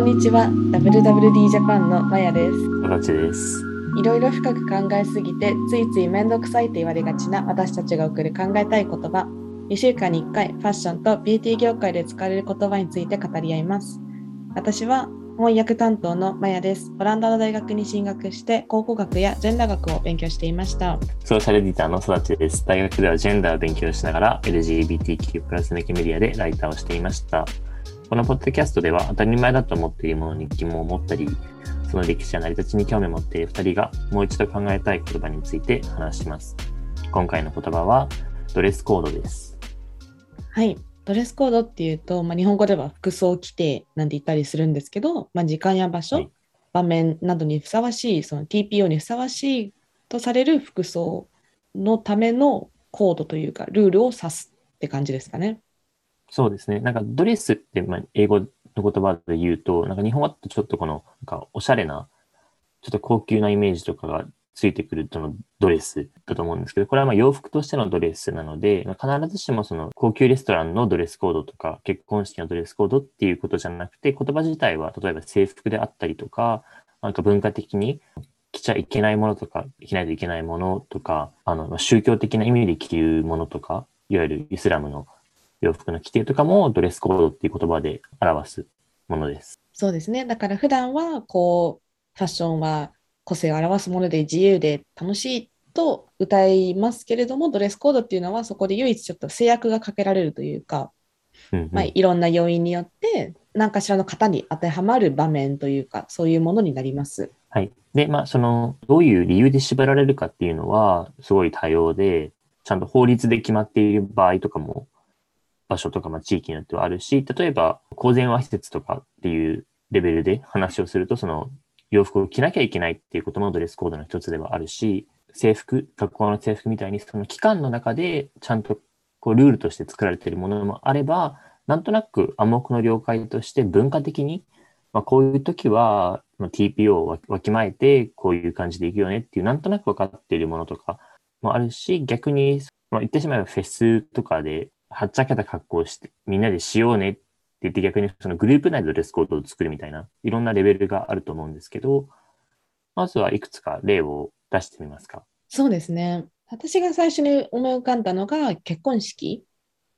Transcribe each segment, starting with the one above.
んにちは WWD ジャパンのマヤです形です。いろいろ深く考えすぎてついついめんどくさいと言われがちな私たちが送る考えたい言葉2週間に1回ファッションとビューティー業界で使われる言葉について語り合います私は翻訳担当のマヤですオランダの大学に進学して考古学やジェンダー学を勉強していましたソーシャルエディターの育ちです。大学ではジェンダーを勉強しながら LGBTQ+ 向けメディアでライターをしていました。このポッドキャストでは当たり前だと思っているものに疑問を持ったり、その歴史や成り立ちに興味を持っている2人がもう一度考えたい言葉について話します。今回の言葉はドレスコードです。はいドレスコードっていうと、まあ、日本語では服装規定なんて言ったりするんですけど、まあ、時間や場所、はい場面などにふさわしいその TPO にふさわしいとされる服装のためのコードというかルールを指すって感じですかね。そうですね。なんかドレスって、まあ、英語の言葉で言うと、なんか日本語だとちょっとこの、なんかおしゃれな、ちょっと高級なイメージとかがついてくるとのドレスだと思うんですけど、これはま洋服としてのドレスなので、まあ必ずしもその高級レストランのドレスコードとか、結婚式のドレスコードっていうことじゃなくて、言葉自体は例えば制服であったりとか、なんか文化的に着ちゃいけないものとか、着ないといけないものとか、あの、宗教的な意味で着るものとか、いわゆるイスラムの洋服の規定とかもドレスコードっていう言葉で表すものです。そうですね。だから普段はこうファッションは個性を表すもので自由で楽しいと歌いますけれども、ドレスコードっていうのはそこで唯一ちょっと制約がかけられるというか、うんうんまあ、いろんな要因によって何かしらの型に当てはまる場面というかそういうものになります。はい。で、まあ、その、どういう理由で縛られるかっていうのは、すごい多様で、ちゃんと法律で決まっている場合とかも、場所とか、まあ、地域によってはあるし、例えば、公然和施設とかっていうレベルで話をすると、その、洋服を着なきゃいけないっていうこともドレスコードの一つではあるし、制服、学校の制服みたいに、その期間の中で、ちゃんと、こう、ルールとして作られているものもあれば、なんとなく暗黙の了解として文化的に、まあ、こういう時は、TPO をわわきまえて、こういう感じでいくよねっていう、なんとなく分かっているものとかもあるし、逆に、まあ、言ってしまえばフェスとかで、はっちゃけた格好をして、みんなでしようねって言って逆にそのグループ内でドレスコードを作るみたいな、いろんなレベルがあると思うんですけど、まずはいくつか例を出してみますか？そうですね。私が最初に思い浮かんだのが結婚式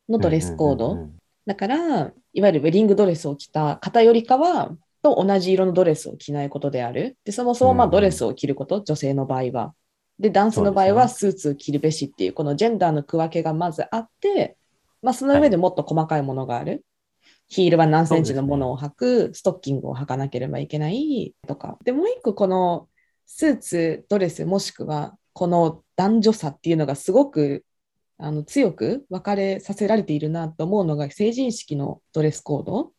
のドレスコード。うんうんうんうんだから、いわゆるウェディングドレスを着た方よりかは、と同じ色のドレスを着ないことである。で、そもそもまドレスを着ること、女性の場合は。で、男性の場合はスーツを着るべしっていう、このジェンダーの区分けがまずあって、まあ、その上でもっと細かいものがある。ヒールは何センチのものを履く、ストッキングを履かなければいけないとか。で、もう一個、このスーツ、ドレス、もしくはこの男女差っていうのがすごくあの強く分かれさせられているなと思うのが成人式のドレスコード。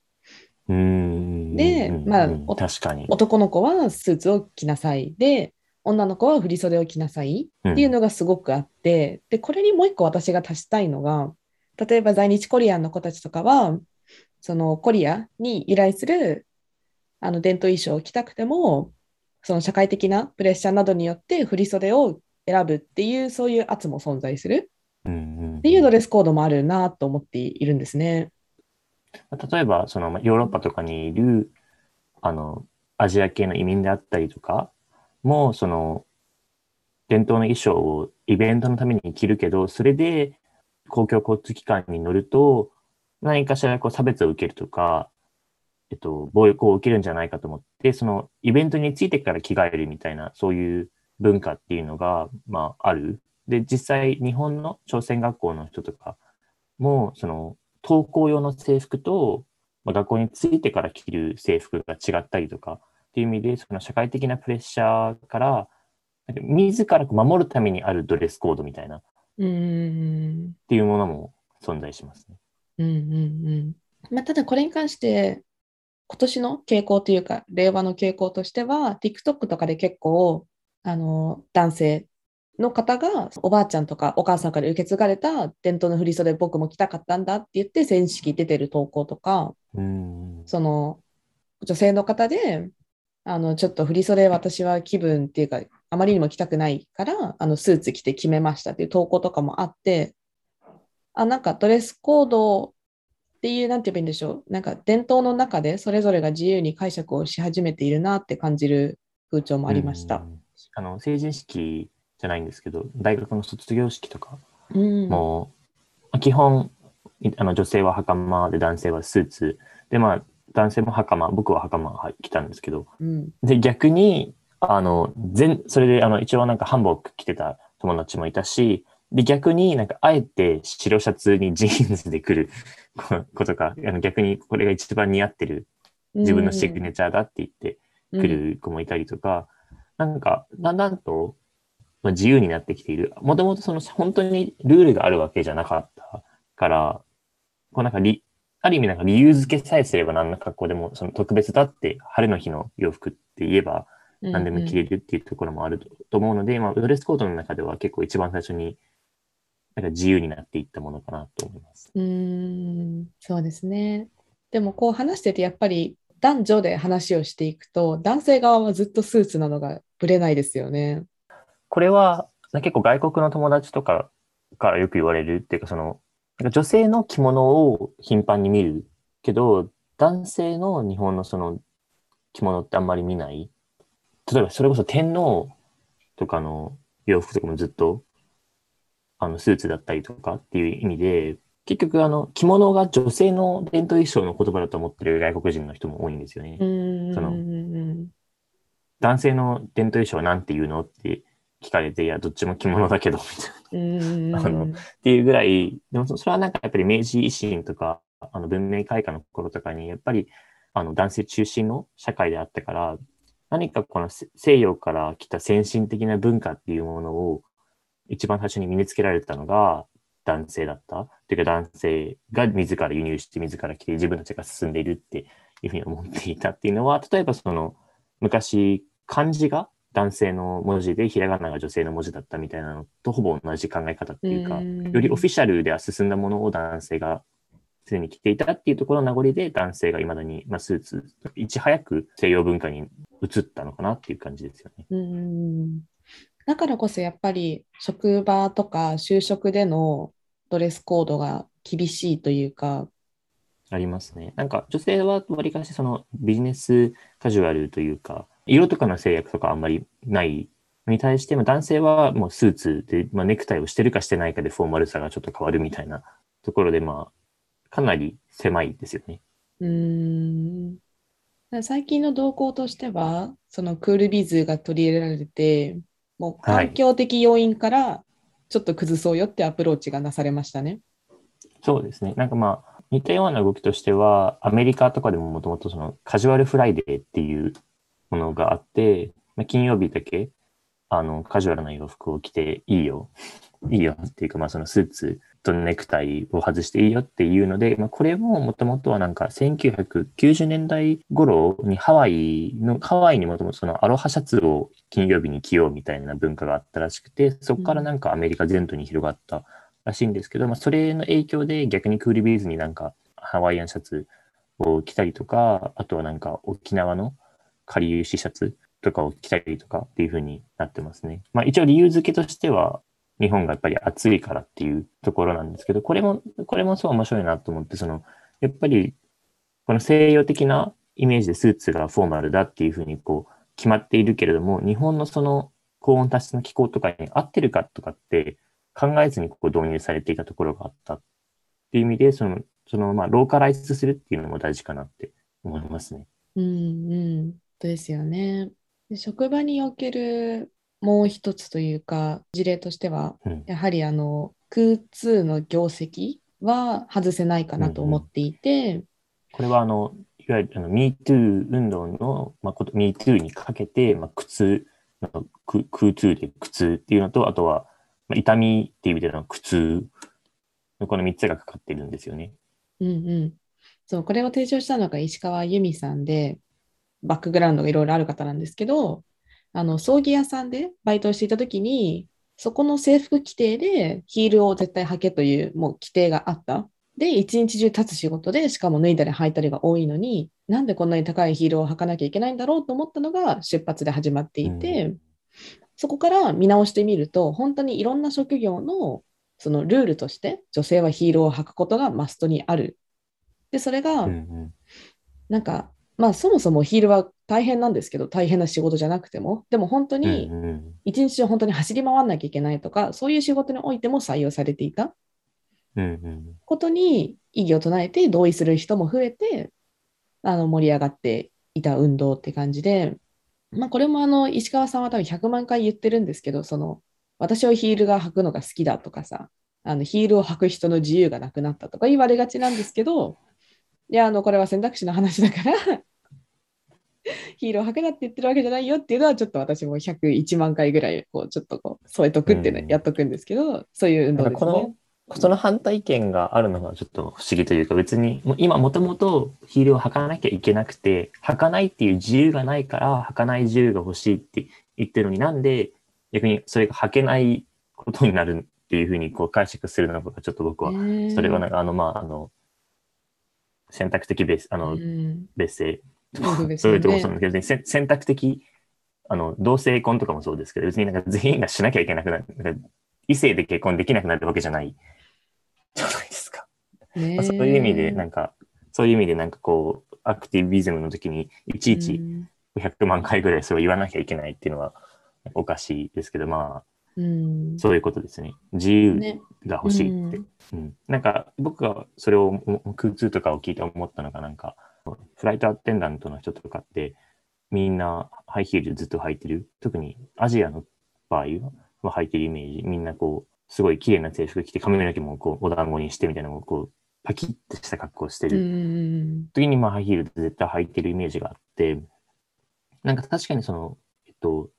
うーんでうんうんまあ確かに。男の子はスーツを着なさい。で、女の子は振り袖を着なさいっていうのがすごくあって、で、これにもう一個私が足したいのが、例えば在日コリアンの子たちとかは、そのコリアに由来するあの伝統衣装を着たくても、その社会的なプレッシャーなどによって振り袖を選ぶっていう、そういう圧も存在するうんうんっていうドレスコードもあるなと思っているんですね。例えば、そのまあヨーロッパとかにいる、あの、アジア系の移民であったりとかも、その、伝統の衣装をイベントのために着るけど、それで公共交通機関に乗ると、何かしらこう差別を受けるとか、えっと、暴力を受けるんじゃないかと思って、そのイベントについてから着替えるみたいな、そういう文化っていうのが、まあ、ある。で、実際、日本の朝鮮学校の人とかも、その、登校用の制服と、まあ、学校に着いてから着る制服が違ったりとかっていう意味で、その社会的なプレッシャーから、自ら守るためにあるドレスコードみたいなっうーん。ていうものも存在しますね。うんうんうん。まあ、ただこれに関して、今年の傾向というか、令和の傾向としては、TikTok とかで結構、あの、男性の方が、おばあちゃんとかお母さんから受け継がれた伝統の振り袖僕も着たかったんだって言って、成人式出てる投稿とか、うん。その、女性の方で、あの、ちょっと振り袖私は気分っていうか、あまりにも着たくないから、あの、スーツ着て決めましたっていう投稿とかもあって、あ、なんかドレスコードっていう、なんて言えばいいんでしょう。なんか伝統の中でそれぞれが自由に解釈をし始めているなって感じる風潮もありました。うんあの成人式じゃないんですけど、大学の卒業式とかうん。もう、基本、いあの女性は袴で男性はスーツ。で、まあ、男性も袴、僕は袴はい着たんですけど、うん。で、逆に、あの、全、それで、あの、一応なんかハンボーク着てた友達もいたし、で、逆になんか、あえて白シャツにジーンズで来る こことか、あの逆にこれが一番似合ってる自分のシグネチャーだって言って来る子もいたりとか、なんか、だんだんと、まあ、自由になってきている。もともとその本当にルールがあるわけじゃなかったから、こうなんかり、ある意味なんか理由付けさえすれば何の格好でもその特別だって晴れの日の洋服って言えばうん、何でも着れるっていうところもあるとと思うので、まあ、ドレスコードの中では結構一番最初になんか自由になっていったものかなと思います。うーん、そうですね。でもこう話しててやっぱり男女で話をしていくと男性側はずっとスーツなのがぶれないですよね。これは結構外国の友達とかからよく言われるっていうか、その、女性の着物を頻繁に見るけど、男性の日本のその着物ってあんまり見ない。例えばそれこそ天皇とかの洋服とかもずっとあのスーツだったりとかっていう意味で、結局あの着物が女性の伝統衣装の言葉だと思ってる外国人の人も多いんですよね。そのうん男性の伝統衣装は何て言うのって聞かれて、いや、どっちも着物だけど、みたいな。うんあのっていうぐらい、でもそそれはなんかやっぱり明治維新とか、あの文明開化の頃とかに、やっぱりあの男性中心の社会であったから、何かこの西西洋から来た先進的な文化っていうものを一番最初に身につけられたのが男性だった。っていうか男性が自ら輸入して自ら来て自分たちが進んでいるっていうふうに思っていたっていうのは、例えばその昔漢字が男性の文字でひらがなが女性の文字だったみたいなのとほぼ同じ考え方っていうか、よりオフィシャルでは進んだものを男性がすでに着ていたっていうところの名残で男性が未だに、まあ、スーツ、いち早く西洋文化に移ったのかなっていう感じですよね。うんだからこそやっぱり職場とか就職でのドレスコードが厳しいというか、ありますね。なんか女性はわりかしそのビジネスカジュアルというか、色とかの制約とかあんまりないのに対して、まあ、男性はもうスーツで、まあ、ネクタイをしてるかしてないかでフォーマルさがちょっと変わるみたいなところで、まあ、かなり狭いですよね。うーん最近の動向としては、そのクールビズが取り入れられて、もうはい環境的要因からちょっと崩そうよってアプローチがなされましたね。そうですね。なんかまあ、似たような動きとしては、アメリカとかでももともとそのカジュアルフライデーっていうものがあって、まあ、金曜日だけ、あの、カジュアルな洋服を着ていいよ。いいよっていうか、まあそのスーツとネクタイを外していいよっていうので、まあこれももともとはなんか1990年代頃にハワイの、ハワイにもともとそのアロハシャツを金曜日に着ようみたいな文化があったらしくて、そこからなんかアメリカ全土に広がったらしいんですけど、まあ、それの影響で逆にクールビーズになんかハワイアンシャツを着たりとか、あとはなんか沖縄のかりゆしシャツとかを着たりとかっていう風になってますね。まあ一応理由付けとしては、日本がやっぱり暑いからっていうところなんですけど、これも、これもそう面白いなと思って、その、やっぱり、この西洋的なイメージでスーツがフォーマルだっていう風にこう決まっているけれども、日本のその高温多湿の気候とかに合ってるかとかって考えずにこう導入されていたところがあったっていう意味で、その、そのまあローカライズするっていうのも大事かなって思いますね。うんうん、そうですよね。で職場におけるもう一つというか事例としては、うんやはりあの空通の業績は外せないかなと思っていて、これはあの、いわゆるあの MeToo 運動の、まあ、こと MeToo にかけて、まあ、苦痛の、く空痛で苦痛っていうのと、あとは、まあ、痛みっていう意味での苦痛のこの3つがかかってるんですよね。うんうん、そうこれを提唱したのが石川由美さんでバックグラウンドがいろいろある方なんですけどあの葬儀屋さんでバイトをしていた時にそこの制服規定でヒールを絶対履けというもう規定があった。で一日中立つ仕事でしかも脱いだり履いたりが多いのになんでこんなに高いヒールを履かなきゃいけないんだろうと思ったのが出発で始まっていて、そこから見直してみると本当にいろんな職業のそのルールとして女性はヒールを履くことがマストにある。で、それが、なんか、まあそもそもヒールは大変なんですけど、大変な仕事じゃなくても、でも本当に一日中本当に走り回んなきゃいけないとか、そういう仕事においても採用されていた。ことに異議を唱えて同意する人も増えて、あの盛り上がっていた運動って感じで、まあこれもあの石川さんは多分100万回言ってるんですけど、その私はヒールが履くのが好きだとかさ、あのヒールを履く人の自由がなくなったとか言われがちなんですけど、いや、あのこれは選択肢の話だから、ヒールを履くなって言ってるわけじゃないよっていうのは、ちょっと私も101万回ぐらい、こう、ちょっとこう、添えとくっていうのうんやっとくんですけど、そういう運動ですね。その反対意見があるのがちょっと不思議というか別に今もともとヒールを履かなきゃいけなくて履かないっていう自由がないから履かない自由が欲しいって言ってるのになんで逆にそれが履けないことになるっていうふうにこう解釈するのかちょっと僕はそれはなんかあのまああの選択的別あのうん。別姓そういうところもそうなんだけど別にせ選択的あの同性婚とかもそうですけど別になんか全員がしなきゃいけなくなる異性で結婚できなくなるわけじゃないじゃないですか。ねまあ、そういう意味で、なんか、そういう意味で、なんかこう、アクティビズムの時に、いちいちうん100万回ぐらいそれを言わなきゃいけないっていうのは、おかしいですけど、まうんあ、そういうことですね。自由ねが欲しいって。うんなんか、僕がそれを、お空通とかを聞いて思ったのが、なんか、フライトアテンダントの人とかって、みんなハイヒールずっと履いてる。特にアジアの場合は履いてるイメージ。みんなこう、すごい綺麗な制服着て、髪の毛もこう、お団子にしてみたいなのをこう、パキッとした格好をしてうる。ん時にまあハイヒールって絶対履いてるイメージがあって、なんか確かにその、えっと、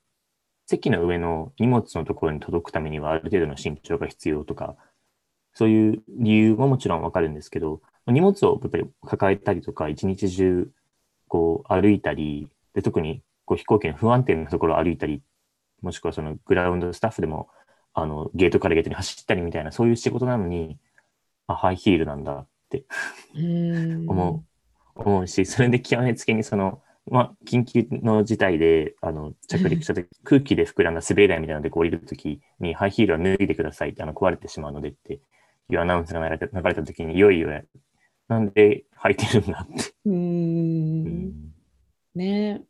席の上の荷物のところに届くためにはある程度の身長が必要とか、そういう理由ももちろんわかるんですけど、荷物をやっぱり抱えたりとか、一日中こう歩いたり、で特にこう飛行機の不安定なところを歩いたり、もしくはそのグラウンドスタッフでもあのゲートからゲートに走ったりみたいな、そういう仕事なのに、あ、ハイヒールなんだってうん。思う、思うし、それで極めつけにその、まあ、緊急の事態で、あの、着陸した時、空気で膨らんだ滑り台みたいなので降りるときに、ハイヒールは脱いでくださいって、あの、壊れてしまうのでっていうアナウンスが流れた流れたときに、いよいよ、なんで履いてるんだって。ううんん。ね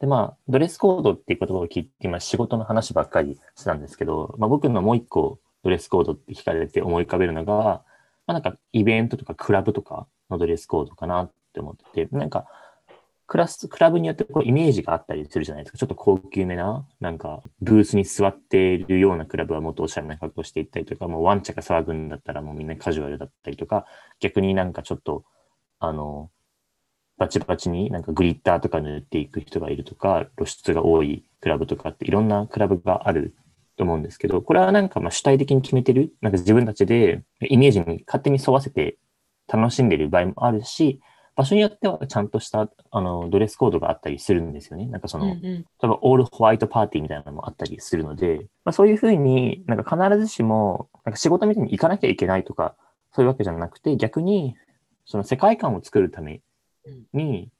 で、まあ、ドレスコードっていう言葉を聞いて、今仕事の話ばっかりしたんですけど、まあ僕のもう一個ドレスコードって聞かれて思い浮かべるのが、まあなんかイベントとかクラブとかのドレスコードかなって思ってて、なんかクラス、クラブによってこうイメージがあったりするじゃないですか。ちょっと高級めな、なんかブースに座っているようなクラブはもっとおしゃれな格好していったりとか、もうワンチャが騒ぐんだったらもうみんなカジュアルだったりとか、逆になんかちょっと、あの、バチバチになんかグリッターとか塗っていく人がいるとか、露出が多いクラブとかっていろんなクラブがあると思うんですけど、これはなんかまあ主体的に決めてる、なんか自分たちでイメージに勝手に沿わせて楽しんでる場合もあるし、場所によってはちゃんとしたあのドレスコードがあったりするんですよね。なんかその、うんうん例えばオールホワイトパーティーみたいなのもあったりするので、まあ、そういうふうになんか必ずしもなんか仕事みたいに行かなきゃいけないとか、そういうわけじゃなくて、逆にその世界観を作るために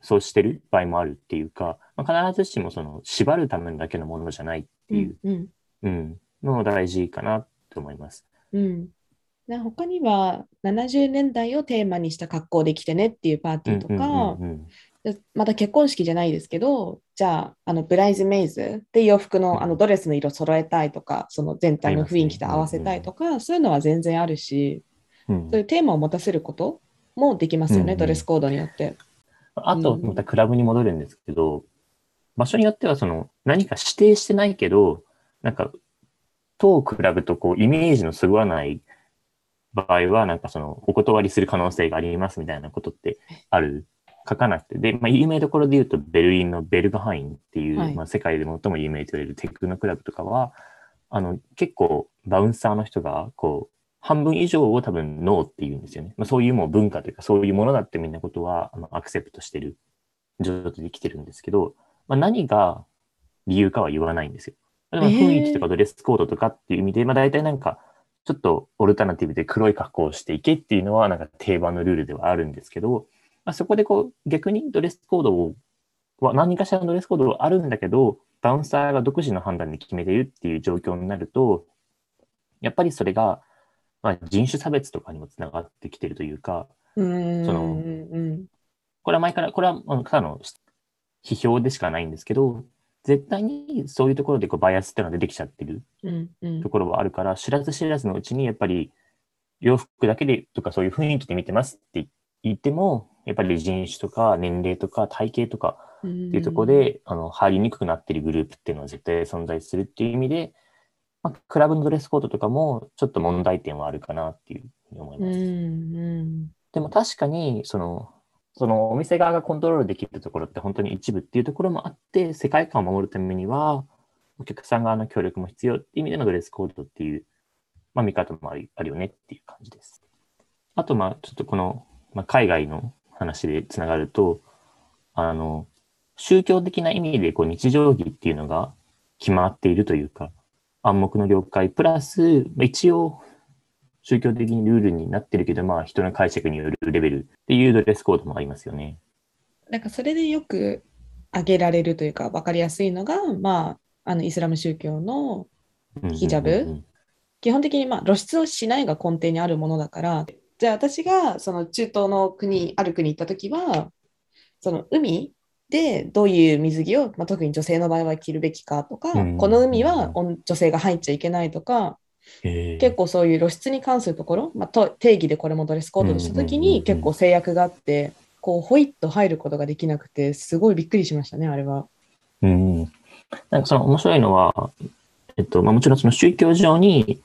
そうしてる場合もあるっていうか、まあ、必ずしもその縛るためだけのものじゃないっていう、うんうん、のも大事かなと思います。うん。な他には70年代をテーマにした格好で来てねっていうパーティーとか、また結婚式じゃないですけど、じゃあ、あのブライズメイズで洋服のあのドレスの色揃えたいとか、その全体の雰囲気と合わせたいとか、そういうのは全然あるし、うん。そういうテーマを持たせることもできますよね、うんうんドレスコードによって。あと、またクラブに戻るんですけど、場所によってはその何か指定してないけど、なんか、当クラブとこうイメージのそぐわない場合は、なんかそのお断りする可能性がありますみたいなことってある。書かなくて。で、まあ、有名どころで言うと、ベルリンのベルガハインっていう、はいまあ、世界で最も有名と言われるテクノクラブとかは、あの、結構バウンサーの人が、こう、半分以上を多分ノーって言うんですよね。まあ、そういうもう文化というか、そういうものだってみんなことは、あの、アクセプトしてる状態で来てるんですけど、まあ、何が理由かは言わないんですよ。例えばえー雰囲気とかドレスコードとかっていう意味で、まあ大体なんか、ちょっとオルタナティブで黒い格好をしていけっていうのはなんか定番のルールではあるんですけど、まあ、そこでこう逆にドレスコードを、は何かしらのドレスコードはあるんだけど、バウンサーが独自の判断で決めてるっていう状況になると、やっぱりそれが、まあ、人種差別とかにもつながってきてるというか。そのうんこれは前から、これはあのただの批評でしかないんですけど、絶対にそういうところでこうバイアスっていうのが出てきちゃってるうんうんところはあるから、知らず知らずのうちにやっぱり洋服だけでとかそういう雰囲気で見てますって言っても、やっぱり人種とか年齢とか体型とかっていうところで、あの入りにくくなっているグループっていうのは絶対存在するっていう意味で、まあ、クラブのドレスコードとかもちょっと問題点はあるかなっていうふうに思いうんます。うんでも確かに、その、そのお店側がコントロールできるところって本当に一部っていうところもあって、世界観を守るためには、お客さん側の協力も必要っていう意味でのドレスコードっていう、まあ見方もあるあるよねっていう感じです。あと、まあちょっとこの、まあ、海外の話でつながると、あの、宗教的な意味でこう日常着っていうのが決まっているというか、暗黙の了解、プラス、まあ一応、宗教的にルールになってるけど、まあ人の解釈によるレベルっていうドレスコードもありますよね。なんかそれでよく挙げられるというか分かりやすいのが、まあ、あのイスラム宗教のヒジャブうんうんうん基本的にまあ露出をしないが根底にあるものだからじゃあ私がその中東の国ある国行った時はその海でどういう水着を、まあ、特に女性の場合は着るべきかとか、うんこの海は女女性が入っちゃいけないとか結構そういう露出に関するところ、まあ、と定義でこれもドレスコードとした時に結構制約があってこうホイッと入ることができなくてすごいびっくりしましたねあれは。うん。なんかその面白いのは、えっと、まあもちろんその宗教上に、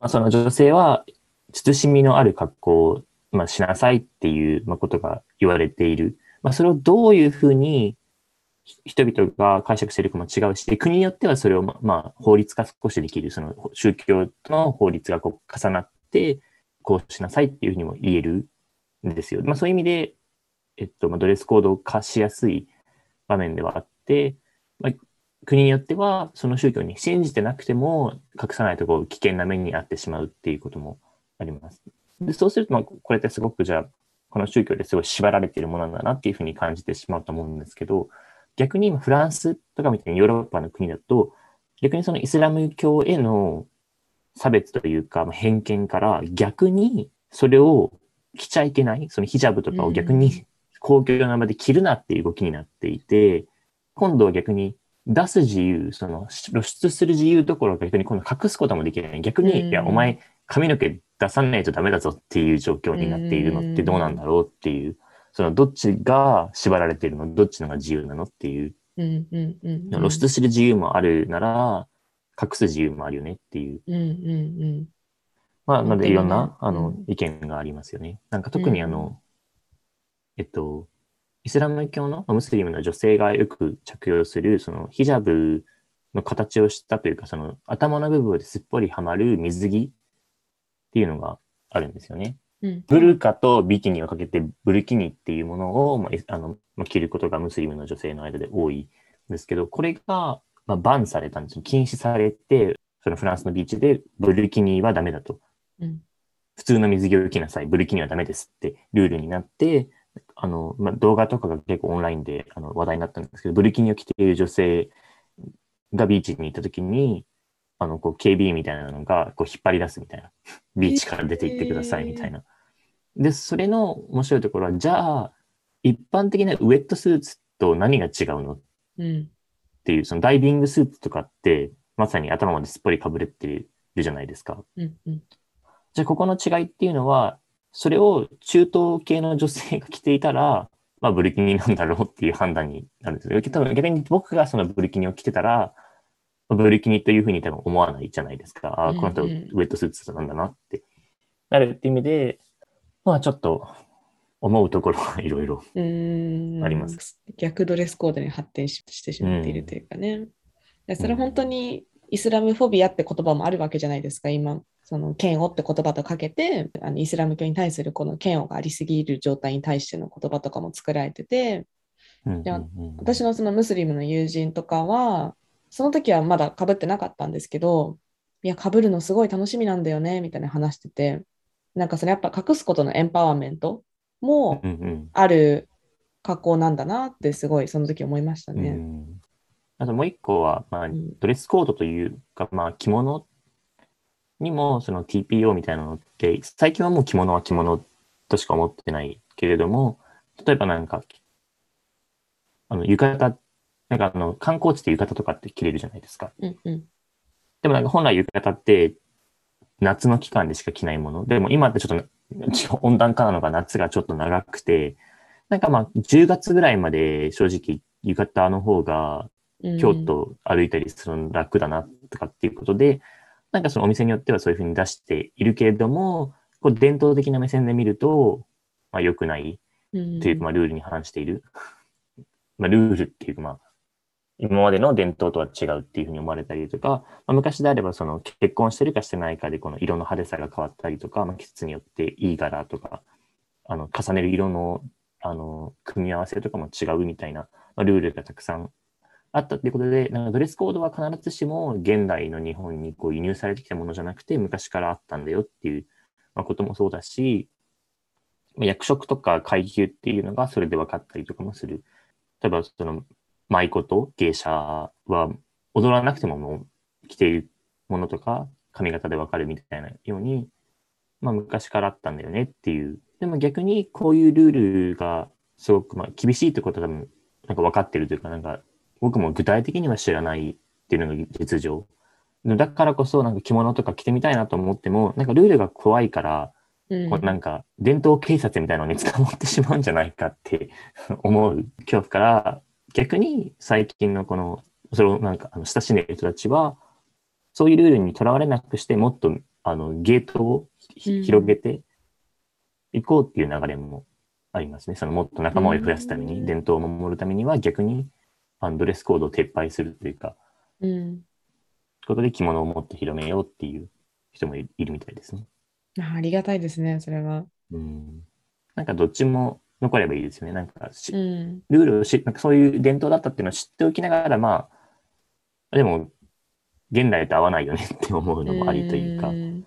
まあ、その女性は慎みのある格好を、まあ、しなさいっていうまあことが言われている。まあそれをどういうふうに人々が解釈しているかも違うし、国によってはそれをままあ法律化少しできる、その宗教との法律がこう重なって、こうしなさいっていうふうにも言えるんですよ。まあそういう意味で、えっと、まあドレスコード化しやすい場面ではあって、まあ、国によってはその宗教に信じてなくても隠さないとこう危険な目に遭ってしまうっていうこともあります。でそうすると、ま、これってすごくじゃあ、この宗教ですごい縛られているものなんだなっていうふうに感じてしまうと思うんですけど、逆に今フランスとかみたいにヨーロッパの国だと、逆にそのイスラム教への差別というかまあ偏見から逆にそれを着ちゃいけない、そのヒジャブとかを逆に公共の場で着るなっていう動きになっていて、今度は逆に出す自由、その露出する自由どころか逆に今度隠すこともできない。逆に、うんいや、お前髪の毛出さないとダメだぞっていう状況になっているのってどうなんだろうっていう、そのどっちが縛られているの、どっちのが自由なのっていう、露出する自由もあるなら、隠す自由もあるよねっていう。うんうんうん。まあ、なのでいろん本な、あの意見がありますよね。なんか特にあの、えっと、イスラム教のまあムスリムの女性がよく着用する、そのヒジャブの形をしたというか、その頭の部分ですっぽりはまる水着っていうのがあるんですよね。うんブルカとビキニをかけてブルキニっていうものを、まあ、のまあ着ることがムスリムの女性の間で多いんですけど、これが、まあ、バンされたんですよ。禁止されて、そのフランスのビーチでブルキニはダメだと。うん普通の水着を着なさい。ブルキニはダメですってルールになって、あの、まあ、動画とかが結構オンラインであの話題になったんですけど、ブルキニを着ている女性がビーチに行った時に、あの、こう、警備員みたいなのが、こう、引っ張り出すみたいな。ビーチから出て行ってくださいみたいな。で、それの面白いところは、じゃあ、一般的なウェットスーツと何が違うの？っうんていう、そのダイビングスーツとかって、まさに頭まですっぽりかぶれてるじゃないですか。うんうんじゃあ、ここの違いっていうのは、それを中東系の女性が着ていたら、まあ、ブルキニなんだろうっていう判断になるんですよ。多分逆に僕がそのブルキニを着てたら、ブルキニというふうに多分思わないじゃないですか。ああ、この人ウェットスーツなんだなってなるっていう意味で、まあちょっと思うところはいろいろ。あります逆ドレスコードに発展ししてしまっているというかね。でそれ本当にイスラムフォビアって言葉もあるわけじゃないですか、今。その嫌悪って言葉とかけてあのイスラム教に対するこの嫌悪がありすぎる状態に対しての言葉とかも作られててうんいやうんうん私のそのムスリムの友人とかはその時はまだかぶってなかったんですけどいやかぶるのすごい楽しみなんだよねみたいな話しててなんかそれやっぱ隠すことのエンパワーメントもある格好なんだなってすごいその時思いましたうね。ん。あともう一個は、まあうん、ドレスコードというか、まあ、着物にもその TPO みたいなのって、最近はもう着物は着物としか思ってないけれども、例えばなんか、あの、浴衣、なんかあの、観光地で浴衣とかって着れるじゃないですか。うんうん。でもなんか本来浴衣って夏の期間でしか着ないもの。でも今ってちょっと温暖化なのか夏がちょっと長くて、なんかまあ10月ぐらいまで正直浴衣の方がうん京都歩いたりするの楽だなとかっていうことで、なんかそのお店によってはそういうふうに出しているけれども、こう伝統的な目線で見ると、まあ良くないうんというか、まあ、ルールに反している。まあ、ルールっていうか、まあ、今までの伝統とは違うっていうふうに思われたりとか、まあ、昔であれば、その結婚してるかしてないかで、この色の派手さが変わったりとか、まあ、季節によっていい柄とか、あの、重ねる色の、あの、組み合わせとかも違うみたいな、まあ、ルールがたくさんあったっていうことで、なんかドレスコードは必ずしも現代の日本にこう輸入されてきたものじゃなくて、昔からあったんだよっていう、まあ、こともそうだし、役職とか階級っていうのがそれで分かったりとかもする。例えば、その、舞妓芸者は踊らなくてももう着ているものとか髪型で分かるみたいなように、まあ昔からあったんだよねっていう。でも逆にこういうルールがすごくまあ厳しいってことは多分なんか分かってるというか、なんか僕も具体的には知らないっていうのが実情。だからこそなんか着物とか着てみたいなと思っても、なんかルールが怖いから、うんこうなんか伝統警察みたいなのに捕まってしまうんじゃないかって思う恐怖から逆に最近のこのそれをなんかあの親しんでいる人たちはそういうルールにとらわれなくしてもっとあのゲートをひうん広げていこうっていう流れもありますね。そのもっと仲間を増やすために、うん伝統を守るためには逆にあのドレスコードを撤廃するというか、うんことで着物をもっと広めようっていう人もいいるみたいですね。あありがたいですね、それは。うん。なんかどっちも残ればいいですよね。なんかしうん。ルールをし、なんかそういう伝統だったっていうのを知っておきながら、まあ、でも、現代と合わないよねって思うのもありというか。ん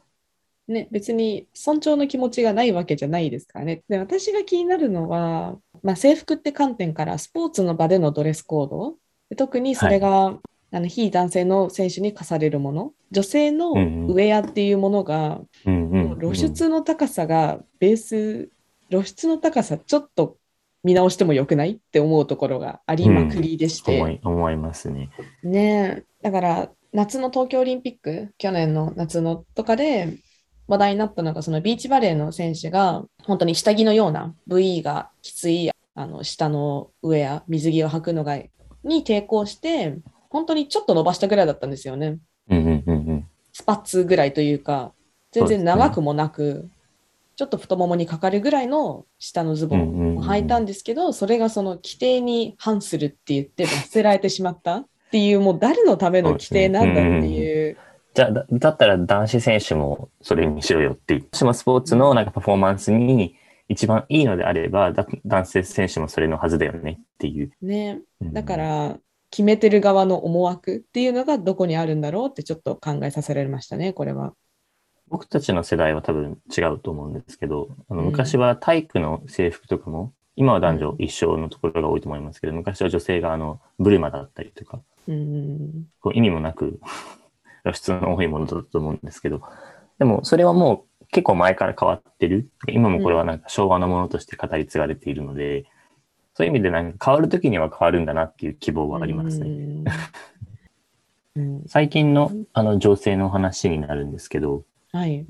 ね、別に尊重の気持ちがないわけじゃないですからね。で、私が気になるのは、まあ、制服って観点からスポーツの場でのドレスコード、で特にそれが、あの非男性の選手に課されるもの、女性のウェアっていうものが、うんうんうん露出の高さがベース、露出の高さちょっと見直してもよくないって思うところがありまくりでして。思い思いますね。ねえ、だから夏の東京オリンピック、去年の夏のとかで話題になったのが、そのビーチバレーの選手が、本当に下着のような VE がきついあの下のウェア、水着を履くのがに抵抗して、本当にちょっと伸ばしたぐらいだったんですよね。うんうんうんうん。スパッツぐらいというか、全然長くもなく、ちょっと太ももにかかるぐらいの下のズボンを履いたんですけど、それがその規定に反するって言って罰せられてしまったっていう、もう誰のための規定なんだっていう。じゃあ、だだったら男子選手もそれにしろよっていう。もスポーツのなんかパフォーマンスに一番いいのであれば、だ男性選手もそれのはずだよねっていう。ね、うんだから決めてる側の思惑っていうのがどこにあるんだろうってちょっと考えさせられましたね、これは。僕たちの世代は多分違うと思うんですけど、あのうん昔は体育の制服とかも、今は男女一緒のところが多いと思いますけど、昔は女性があのブルマだったりとか、うん。こう意味もなく露出の多いものだと思うんですけど、でもそれはもう結構前から変わってる。今もこれはなんか昭和のものとして語り継がれているので、そういう意味でなんか変わるときには変わるんだなっていう希望はありますね。うん。うん 最近のあの情勢の話になるんですけど、はい。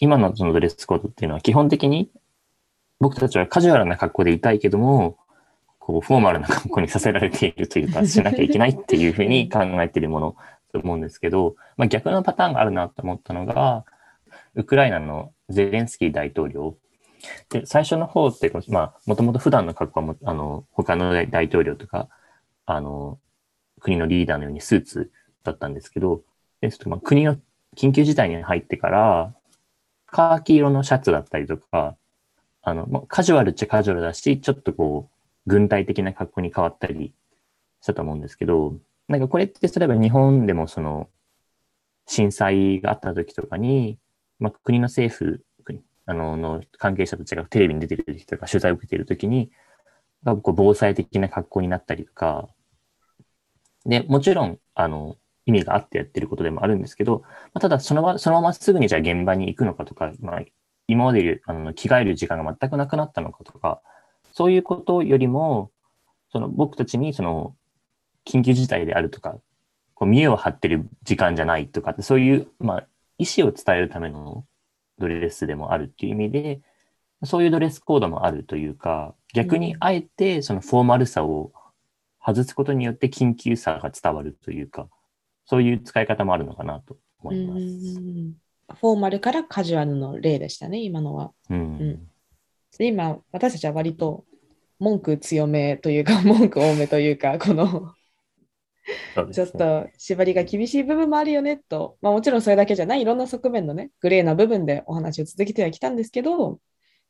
今のそのドレスコードっていうのは基本的に僕たちはカジュアルな格好でいたいけども、こうフォーマルな格好にさせられているというか、しなきゃいけないっていうふうに考えているものと思うんですけど、まあ、逆のパターンがあるなと思ったのが、ウクライナのゼレンスキー大統領。で、最初の方って、まあ、もともと普段の格好はも、あの、他の大統領とか、あの、国のリーダーのようにスーツだったんですけど、でちょっとまあ国の緊急事態に入ってから、カーキ色のシャツだったりとか、あの、まあ、カジュアルっちゃカジュアルだし、ちょっとこう、軍隊的な格好に変わったりしたと思うんですけど、なんかこれって例えば日本でもその、震災があった時とかに、まあ、国の政府、あの、の関係者たちがテレビに出てる時とか取材を受けている時に、がこう防災的な格好になったりとか、で、もちろん、あの、意味があってやってることでもあるんですけど、まあ、ただそのま、そのまますぐにじゃあ現場に行くのかとか、まあ、今まであの着替える時間が全くなくなったのかとか、そういうことよりも、その僕たちにその緊急事態であるとか、こう見栄を張ってる時間じゃないとかって、そういう、まあ、意思を伝えるためのドレスでもあるっていう意味で、そういうドレスコードもあるというか、逆にあえてそのフォーマルさを外すことによって緊急さが伝わるというか、そういう使い方もあるのかなと思います。フォーマルからカジュアルの例でしたね、今のは。うん、うん。で今、私たちは割と文句強めというか、文句多めというか、このちょっと縛りが厳しい部分もあるよねと、まあ、もちろんそれだけじゃないいろんな側面のね、グレーな部分でお話を続けてはきたんですけど、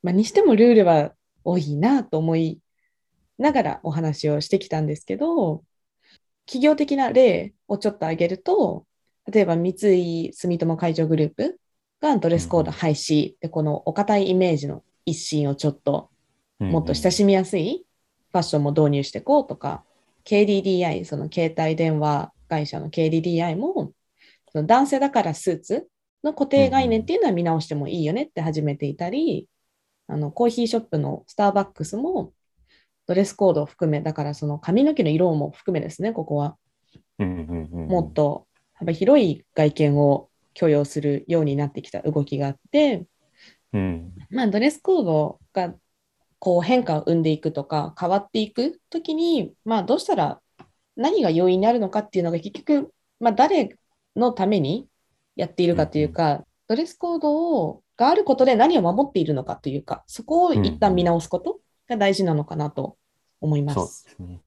まあ、にしてもルールは多いなと思いながらお話をしてきたんですけど、企業的な例をちょっと挙げると、例えば三井住友海上グループがドレスコード廃止、でこのお堅いイメージの一新をちょっともっと親しみやすいファッションも導入していこうとか、KDDI、その携帯電話会社の KDDI も、その男性だからスーツの固定概念っていうのは見直してもいいよねって始めていたり、あのコーヒーショップのスターバックスもドレスコードを含め、だからその髪の毛の色も含めですね、ここは。もっと幅広い外見を許容するようになってきた動きがあって、うん、まあドレスコードがこう変化を生んでいくとか変わっていくときに、まあ、どうしたら何が要因になるのかっていうのが結局、まあ、誰のためにやっているかというか、うん、ドレスコードをがあることで何を守っているのかというかそこを一旦見直すことが大事なのかなと思います。そうん、ね、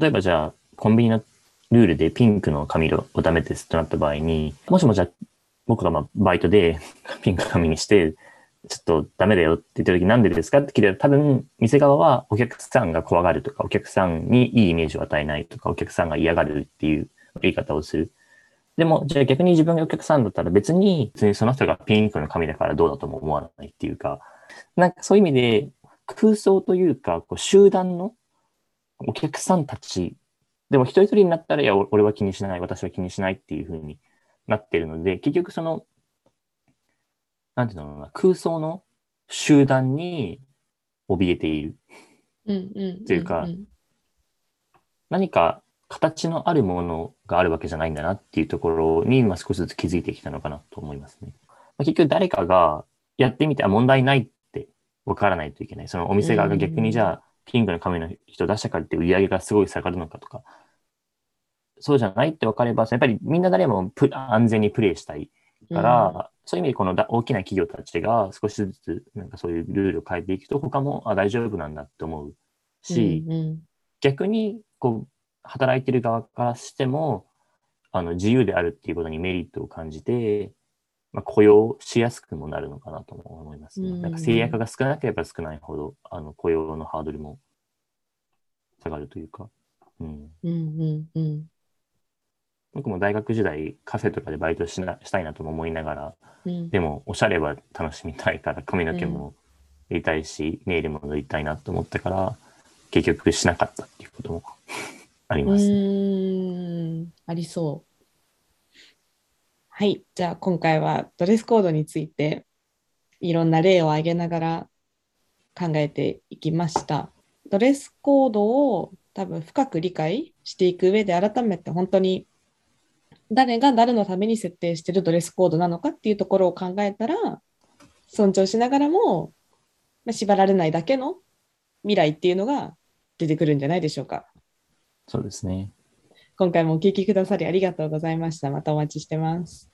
例えばじゃあコンビニのルールでピンクの髪色をダメですとなった場合にもしもじゃあ僕がまあバイトで ピンク髪にしてちょっとダメだよって言った時なんでですかって聞いたら多分店側はお客さんが怖がるとかお客さんにいいイメージを与えないとかお客さんが嫌がるっていう言い方をする。でも、じゃあ逆に自分がお客さんだったら別に、別にその人がピンクの髪だからどうだとも思わないっていうか、なんかそういう意味で空想というか、こう集団のお客さんたち、でも一人一人になったら、いや、俺は気にしない、私は気にしないっていうふうになってるので、結局そのなんていうのかな、空想の集団に怯えている。というか、何か形のあるものがあるわけじゃないんだなっていうところに、まあ、少しずつ気づいてきたのかなと思いますね。まあ、結局誰かがやってみて、あ、問題ないって分からないといけない。そのお店側が逆にじゃあ、ピンクの紙の人出したからって売り上げがすごい下がるのかとか、そうじゃないって分かれば、やっぱりみんな誰も安全にプレイしたいから、そういう意味でこの大きな企業たちが少しずつなんかそういうルールを変えていくと他もあ大丈夫なんだって思うし、うんうん、逆にこう働いてる側からしてもあの自由であるっていうことにメリットを感じて、まあ、雇用しやすくもなるのかなと思いますね。なんか制約が少なければ少ないほどあの雇用のハードルも下がるというか。うん、うんうんうん。僕も大学時代カフェとかでバイトしなしたいなとも思いながら、うん、でもおしゃれは楽しみたいから髪の毛もやりたいし、うん、ネイルも塗りたいなと思ったから結局しなかったっていうこともあります、ね、ありそう。はい。じゃあ今回はドレスコードについていろんな例を挙げながら考えていきました。ドレスコードを多分深く理解していく上で改めて本当に誰が誰のために設定してるドレスコードなのかっていうところを考えたら、尊重しながらも、ま、縛られないだけの未来っていうのが出てくるんじゃないでしょうか。そうですね。今回もお聞きくださりありがとうございました。またお待ちしてます。